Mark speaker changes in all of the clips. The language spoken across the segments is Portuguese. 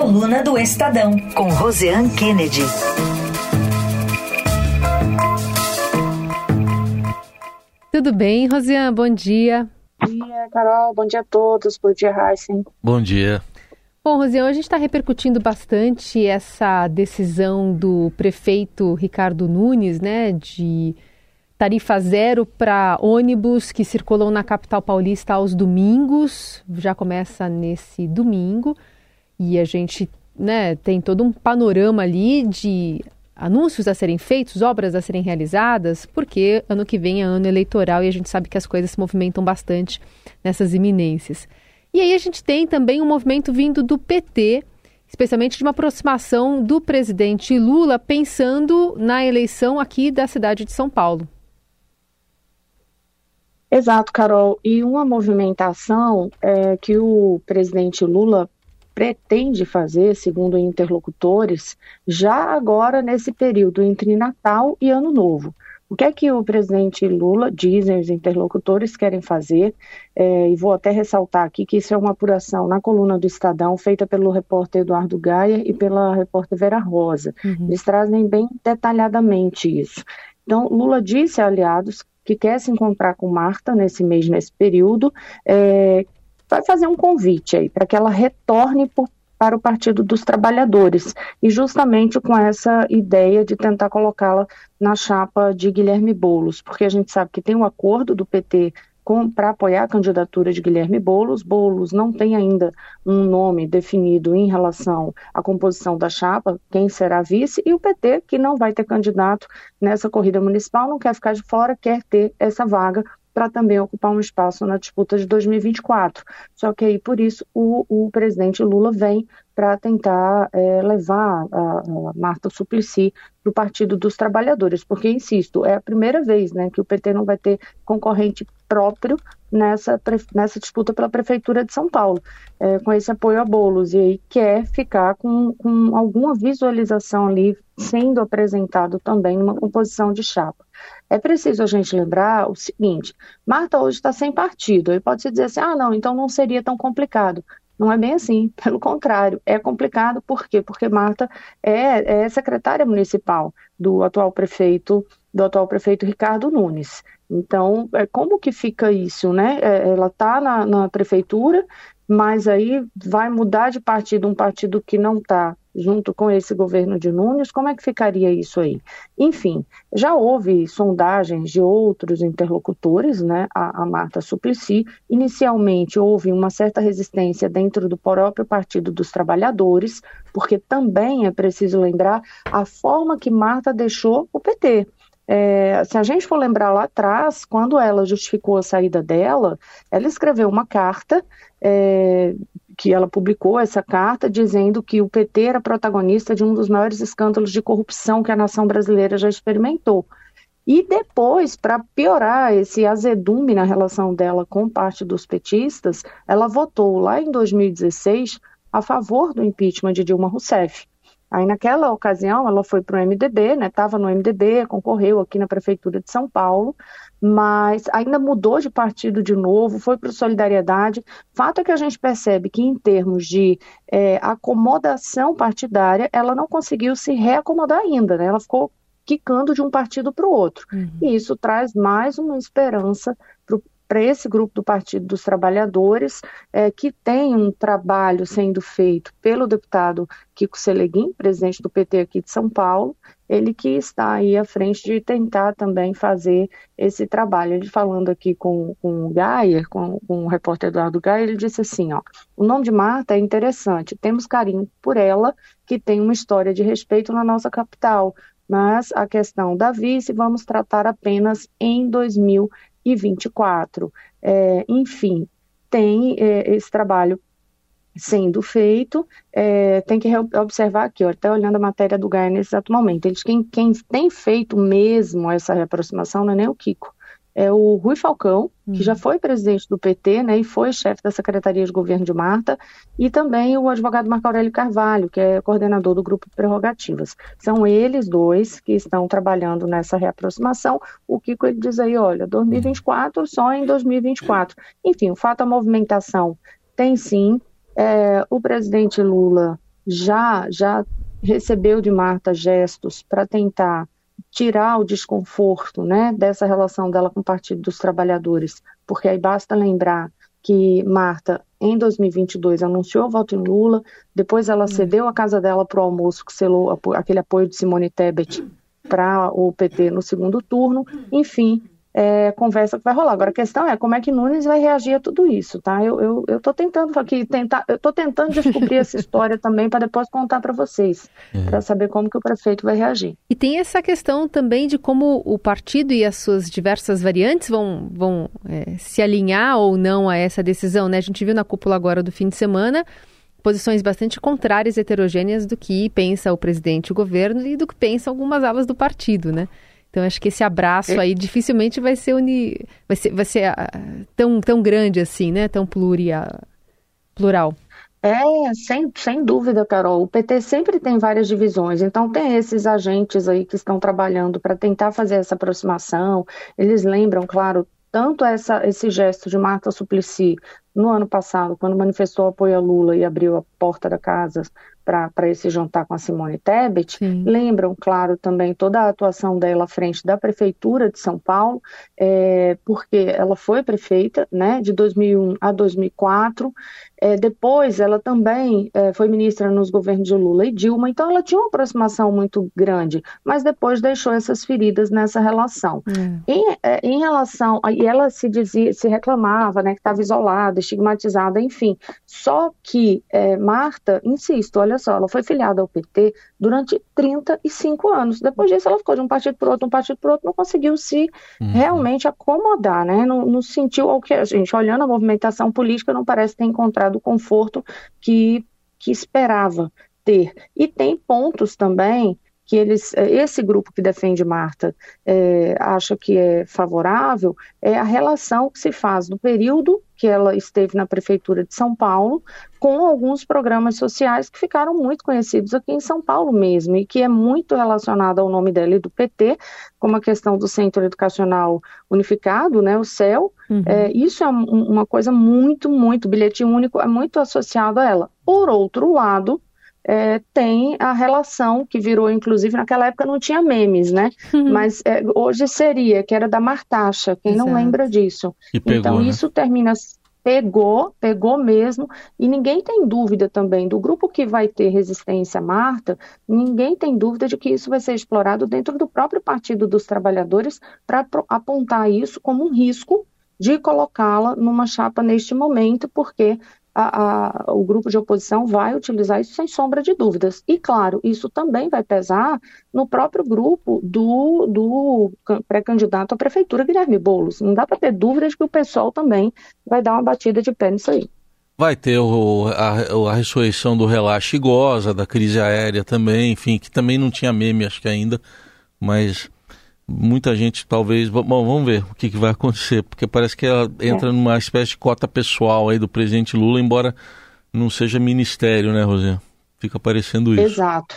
Speaker 1: Coluna do Estadão, com Roseanne Kennedy.
Speaker 2: Tudo bem, Rosiane? Bom dia.
Speaker 3: Bom dia, Carol. Bom dia a todos. Bom dia, Heisen.
Speaker 4: Bom dia.
Speaker 2: Bom, Rosiane, a gente está repercutindo bastante essa decisão do prefeito Ricardo Nunes, né, de tarifa zero para ônibus que circulam na capital paulista aos domingos. Já começa nesse domingo e a gente né, tem todo um panorama ali de anúncios a serem feitos, obras a serem realizadas, porque ano que vem é ano eleitoral e a gente sabe que as coisas se movimentam bastante nessas iminências. E aí a gente tem também um movimento vindo do PT, especialmente de uma aproximação do presidente Lula pensando na eleição aqui da cidade de São Paulo.
Speaker 3: Exato, Carol. E uma movimentação é, que o presidente Lula pretende fazer, segundo interlocutores, já agora nesse período entre Natal e Ano Novo. O que é que o presidente Lula, dizem os interlocutores, querem fazer? É, e vou até ressaltar aqui que isso é uma apuração na coluna do Estadão, feita pelo repórter Eduardo Gaia e pela repórter Vera Rosa. Uhum. Eles trazem bem detalhadamente isso. Então, Lula disse a aliados que quer se encontrar com Marta nesse mês, nesse período, é, vai fazer um convite aí para que ela retorne por, para o Partido dos Trabalhadores. E justamente com essa ideia de tentar colocá-la na chapa de Guilherme Bolos, porque a gente sabe que tem um acordo do PT para apoiar a candidatura de Guilherme Boulos. Boulos não tem ainda um nome definido em relação à composição da chapa, quem será vice, e o PT, que não vai ter candidato nessa corrida municipal, não quer ficar de fora, quer ter essa vaga para também ocupar um espaço na disputa de 2024. Só que aí, por isso, o, o presidente Lula vem para tentar é, levar a, a, Marta Suplicy para o Partido dos Trabalhadores, porque, insisto, é a primeira vez né, que o PT não vai ter concorrente próprio nessa, nessa disputa pela Prefeitura de São Paulo, é, com esse apoio a bolos, e aí quer ficar com, com alguma visualização ali sendo apresentado também numa composição de chapa. É preciso a gente lembrar o seguinte: Marta hoje está sem partido. Aí pode se dizer assim: ah, não, então não seria tão complicado. Não é bem assim, pelo contrário, é complicado por quê? Porque Marta é, é secretária municipal do atual prefeito, do atual prefeito Ricardo Nunes. Então, é, como que fica isso, né? É, ela está na, na prefeitura, mas aí vai mudar de partido, um partido que não está junto com esse governo de Nunes, como é que ficaria isso aí? Enfim, já houve sondagens de outros interlocutores, né, a, a Marta Suplicy, inicialmente houve uma certa resistência dentro do próprio Partido dos Trabalhadores, porque também é preciso lembrar a forma que Marta deixou o PT. É, se a gente for lembrar lá atrás, quando ela justificou a saída dela, ela escreveu uma carta é, que ela publicou essa carta dizendo que o PT era protagonista de um dos maiores escândalos de corrupção que a nação brasileira já experimentou. E depois, para piorar esse azedume na relação dela com parte dos petistas, ela votou lá em 2016 a favor do impeachment de Dilma Rousseff. Aí naquela ocasião ela foi para o MDB, né? Estava no MDB, concorreu aqui na prefeitura de São Paulo, mas ainda mudou de partido de novo, foi para Solidariedade. Fato é que a gente percebe que em termos de é, acomodação partidária, ela não conseguiu se reacomodar ainda, né? Ela ficou quicando de um partido para o outro. Uhum. E isso traz mais uma esperança para o para esse grupo do Partido dos Trabalhadores, é, que tem um trabalho sendo feito pelo deputado Kiko Seleguin, presidente do PT aqui de São Paulo, ele que está aí à frente de tentar também fazer esse trabalho. Ele falando aqui com, com o Gayer, com, com o repórter Eduardo Gayer, ele disse assim, ó, o nome de Marta é interessante, temos carinho por ela, que tem uma história de respeito na nossa capital, mas a questão da vice vamos tratar apenas em 2000 e 24. É, enfim, tem é, esse trabalho sendo feito, é, tem que observar aqui, ó, até olhando a matéria do Gaia nesse exato momento, eles, quem, quem tem feito mesmo essa reaproximação não é nem o Kiko, é o Rui Falcão, que uhum. já foi presidente do PT, né, e foi chefe da Secretaria de Governo de Marta, e também o advogado Marco Aurélio Carvalho, que é coordenador do Grupo Prerrogativas. São eles dois que estão trabalhando nessa reaproximação. O Kiko ele diz aí, olha, 2024 só em 2024. Enfim, o fato a movimentação tem sim. É, o presidente Lula já, já recebeu de Marta gestos para tentar tirar o desconforto né, dessa relação dela com o Partido dos Trabalhadores, porque aí basta lembrar que Marta, em 2022, anunciou o voto em Lula, depois ela hum. cedeu a casa dela para o almoço, que selou aquele apoio de Simone Tebet para o PT no segundo turno, enfim, é, conversa que vai rolar. Agora a questão é como é que Nunes vai reagir a tudo isso, tá? Eu, eu, eu tô tentando aqui, tentar, eu tô tentando descobrir essa história também para depois contar para vocês, é. para saber como que o prefeito vai reagir.
Speaker 2: E tem essa questão também de como o partido e as suas diversas variantes vão, vão é, se alinhar ou não a essa decisão, né? A gente viu na cúpula agora do fim de semana posições bastante contrárias e heterogêneas do que pensa o presidente e o governo e do que pensam algumas alas do partido, né? Então acho que esse abraço é. aí dificilmente vai ser uni... vai ser, vai ser uh, tão, tão grande assim, né? Tão pluria... plural.
Speaker 3: É, sem, sem dúvida, Carol. O PT sempre tem várias divisões, então tem esses agentes aí que estão trabalhando para tentar fazer essa aproximação. Eles lembram, claro, tanto essa, esse gesto de Marta Suplicy no ano passado, quando manifestou apoio a Lula e abriu a porta da casa para esse jantar com a Simone Tebet, Sim. lembram, claro, também toda a atuação dela à frente da Prefeitura de São Paulo, é, porque ela foi prefeita né, de 2001 a 2004, é, depois, ela também é, foi ministra nos governos de Lula e Dilma, então ela tinha uma aproximação muito grande, mas depois deixou essas feridas nessa relação. Hum. Em, é, em, relação, e ela se dizia, se reclamava, né, que estava isolada, estigmatizada, enfim. Só que é, Marta, insisto, olha só, ela foi filiada ao PT durante 35 anos. Depois disso, ela ficou de um partido para outro, um partido para outro, não conseguiu se uhum. realmente acomodar, né? Não, não sentiu o que a gente, olhando a movimentação política, não parece ter encontrado do conforto que, que esperava ter. E tem pontos também que eles, esse grupo que defende Marta é, acha que é favorável, é a relação que se faz no período que ela esteve na Prefeitura de São Paulo com alguns programas sociais que ficaram muito conhecidos aqui em São Paulo mesmo e que é muito relacionado ao nome dela e do PT, como a questão do Centro Educacional Unificado, né, o CEL. Uhum. É, isso é uma coisa muito, muito, bilhete único é muito associado a ela. Por outro lado, é, tem a relação que virou, inclusive, naquela época não tinha memes, né? Uhum. Mas é, hoje seria, que era da Martaxa, quem Exato. não lembra disso.
Speaker 4: Pegou,
Speaker 3: então,
Speaker 4: né?
Speaker 3: isso termina. Pegou, pegou mesmo, e ninguém tem dúvida também do grupo que vai ter resistência à Marta, ninguém tem dúvida de que isso vai ser explorado dentro do próprio Partido dos Trabalhadores para apontar isso como um risco de colocá-la numa chapa neste momento, porque a, a, o grupo de oposição vai utilizar isso sem sombra de dúvidas. E, claro, isso também vai pesar no próprio grupo do, do pré-candidato à prefeitura, Guilherme Boulos. Não dá para ter dúvida de que o pessoal também vai dar uma batida de pé nisso aí.
Speaker 4: Vai ter o, a, a ressurreição do relaxe goza, da crise aérea também, enfim, que também não tinha meme, acho que ainda, mas muita gente talvez. Bom, vamos ver o que, que vai acontecer, porque parece que ela entra é. numa espécie de cota pessoal aí do presidente Lula, embora não seja ministério, né, Rosé? Fica parecendo isso.
Speaker 3: Exato.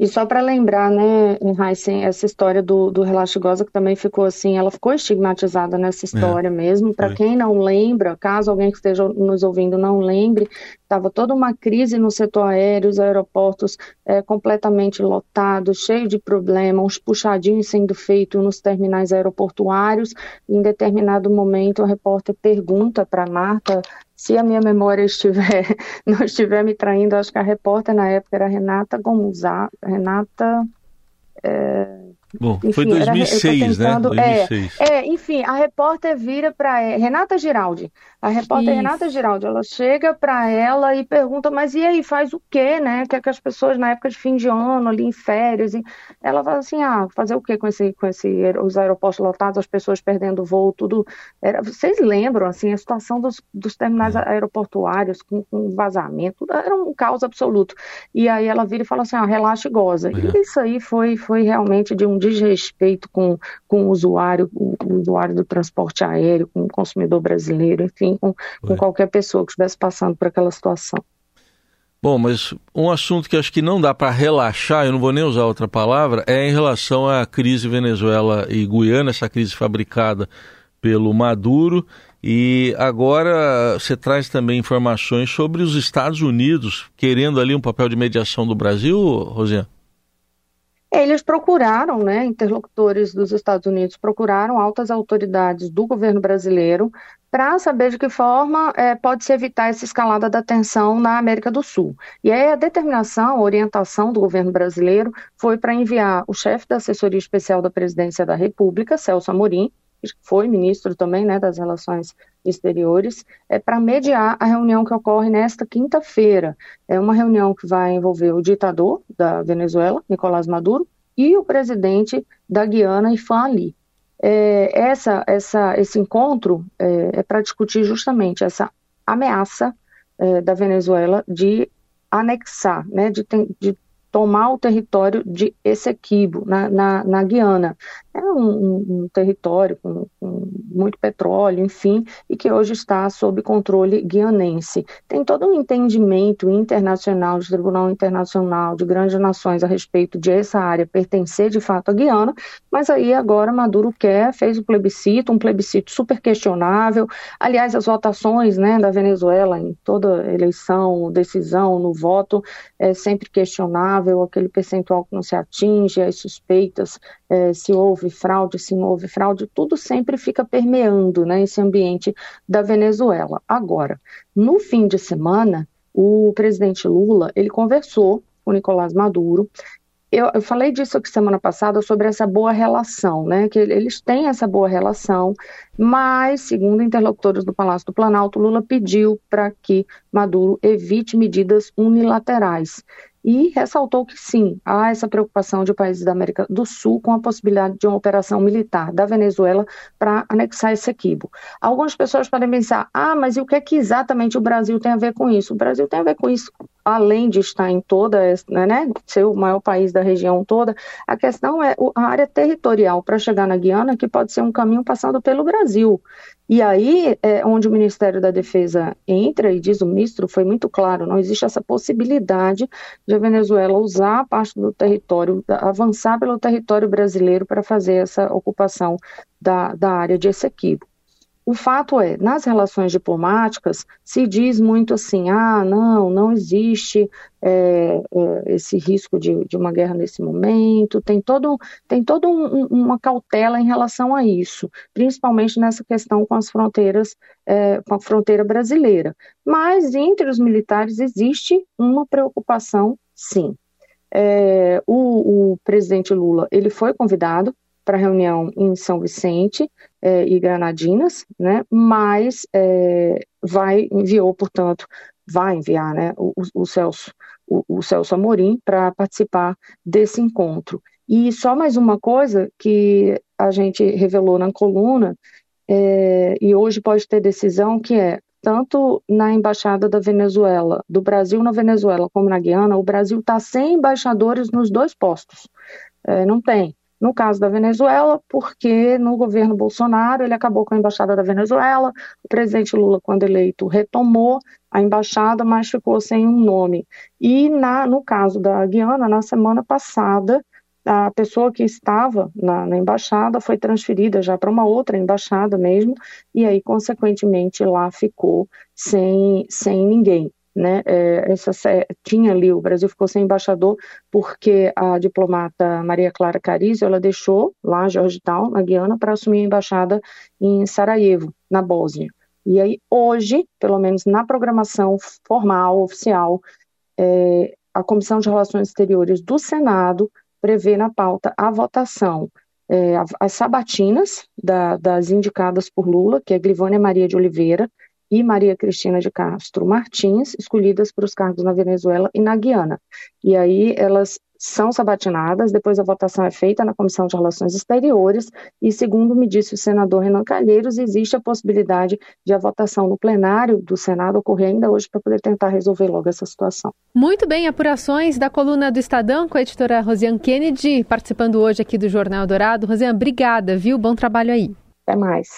Speaker 3: E só para lembrar, né, Heisen, essa história do, do goza que também ficou assim, ela ficou estigmatizada nessa história é, mesmo. Para quem não lembra, caso alguém que esteja nos ouvindo não lembre, estava toda uma crise no setor aéreo, os aeroportos é, completamente lotados, cheio de problemas, uns puxadinhos sendo feitos nos terminais aeroportuários. Em determinado momento, o repórter pergunta para Marta se a minha memória estiver não estiver me traindo, acho que a repórter na época era Renata Gonzaga, Renata é,
Speaker 4: Bom, enfim, foi 2006, era, tentando, né? 2006.
Speaker 3: É, é, enfim, a repórter vira para é, Renata Giraldi. A repórter Isso. Renata Giraldi, ela chega para ela e pergunta, mas e aí, faz o quê, né? Que é que as pessoas na época de fim de ano, ali em férias, e ela fala assim, ah, fazer o quê com esse, com esse, os aeroportos lotados, as pessoas perdendo voo, tudo. Era, vocês lembram, assim, a situação dos, dos terminais é. aeroportuários com, com, vazamento, era um caos absoluto. E aí ela vira e fala assim, ah, relaxa e goza. É. E isso aí foi, foi realmente de um desrespeito com, com o usuário, o, o usuário do transporte aéreo, com o consumidor brasileiro, enfim, com, com qualquer pessoa que estivesse passando por aquela situação.
Speaker 4: Bom, mas um assunto que acho que não dá para relaxar, eu não vou nem usar outra palavra, é em relação à crise Venezuela e Guiana, essa crise fabricada pelo Maduro E agora você traz também informações sobre os Estados Unidos querendo ali um papel de mediação do Brasil, Rosiane?
Speaker 3: Eles procuraram, né, interlocutores dos Estados Unidos procuraram altas autoridades do governo brasileiro para saber de que forma é, pode-se evitar essa escalada da tensão na América do Sul. E aí a determinação, a orientação do governo brasileiro foi para enviar o chefe da assessoria especial da presidência da República, Celso Amorim, que foi ministro também né, das Relações Exteriores, é, para mediar a reunião que ocorre nesta quinta-feira. É uma reunião que vai envolver o ditador da Venezuela, Nicolás Maduro, e o presidente da Guiana, Ifan Ali. É, essa, essa, esse encontro é, é para discutir justamente essa ameaça é, da Venezuela de anexar, né, de, de tomar o território de Essequibo, na, na, na Guiana. É um, um, território com, com, muito petróleo, enfim, e que hoje está sob controle guianense. Tem todo um entendimento internacional, de Tribunal Internacional, de grandes nações a respeito de essa área pertencer de fato à Guiana, mas aí agora Maduro quer, fez o plebiscito, um plebiscito super questionável. Aliás, as votações né, da Venezuela em toda eleição, decisão, no voto, é sempre questionável aquele percentual que não se atinge, as suspeitas, é, se houve fraude, se não houve fraude, tudo sempre fica permeando né, esse ambiente da Venezuela. Agora, no fim de semana, o presidente Lula ele conversou com Nicolás Maduro eu, eu, falei disso aqui semana passada sobre essa boa relação, né? Que eles têm essa boa relação, mas, segundo interlocutores do Palácio do Planalto, Lula pediu para que Maduro evite medidas unilaterais e ressaltou que sim, há essa preocupação de países da América do Sul com a possibilidade de uma operação militar da Venezuela para anexar esse equibo. Algumas pessoas podem pensar, ah, mas e o que é que exatamente o Brasil tem a ver com isso? O Brasil tem a ver com isso, além de estar em toda, né, né ser o maior país da região toda, a questão é a área territorial para chegar na Guiana, que pode ser um caminho passando pelo Brasil. E aí é onde o Ministério da Defesa entra e diz o ministro, foi muito claro, não existe essa possibilidade de a Venezuela usar parte do território, avançar pelo território brasileiro para fazer essa ocupação da, da área de Essequibo. O fato é, nas relações diplomáticas, se diz muito assim: ah, não, não existe é, é, esse risco de, de, uma guerra nesse momento, tem todo, tem toda um, uma cautela em relação a isso, principalmente nessa questão com as fronteiras, é, com a fronteira brasileira. Mas entre os militares existe uma preocupação, sim. É, o, o presidente Lula ele foi convidado para reunião em São Vicente é, e Granadinas, né? Mas é, vai enviou, portanto, vai enviar, né? O, o Celso, o, o Celso Amorim para participar desse encontro. E só mais uma coisa que a gente revelou na coluna é, e hoje pode ter decisão que é tanto na embaixada da Venezuela, do Brasil na Venezuela como na Guiana, o Brasil está sem embaixadores nos dois postos. É, não tem. No caso da Venezuela, porque no governo Bolsonaro ele acabou com a embaixada da Venezuela, o presidente Lula, quando eleito, retomou a embaixada, mas ficou sem um nome. E na, no caso da Guiana, na semana passada, a pessoa que estava na, na embaixada foi transferida já para uma outra embaixada mesmo, e aí, consequentemente, lá ficou sem, sem ninguém né? É, essa, tinha ali, o Brasil ficou sem embaixador porque a diplomata Maria Clara Carizio, ela deixou lá Georgetown, na Guiana, para assumir a embaixada em Sarajevo, na Bósnia. E aí, hoje, pelo menos na programação formal, oficial, é, a Comissão de Relações Exteriores do Senado prevê na pauta a votação é, as sabatinas da, das indicadas por Lula, que é Glivânia Maria de Oliveira, e Maria Cristina de Castro Martins, escolhidas para os cargos na Venezuela e na Guiana. E aí elas são sabatinadas, depois a votação é feita na Comissão de Relações Exteriores e, segundo me disse o senador Renan Calheiros, existe a possibilidade de a votação no plenário do Senado ocorrer ainda hoje para poder tentar resolver logo essa situação.
Speaker 2: Muito bem, apurações da coluna do Estadão com a editora Rosiane Kennedy, participando hoje aqui do Jornal Dourado. Rosiane, obrigada, viu? Bom trabalho aí.
Speaker 3: Até mais.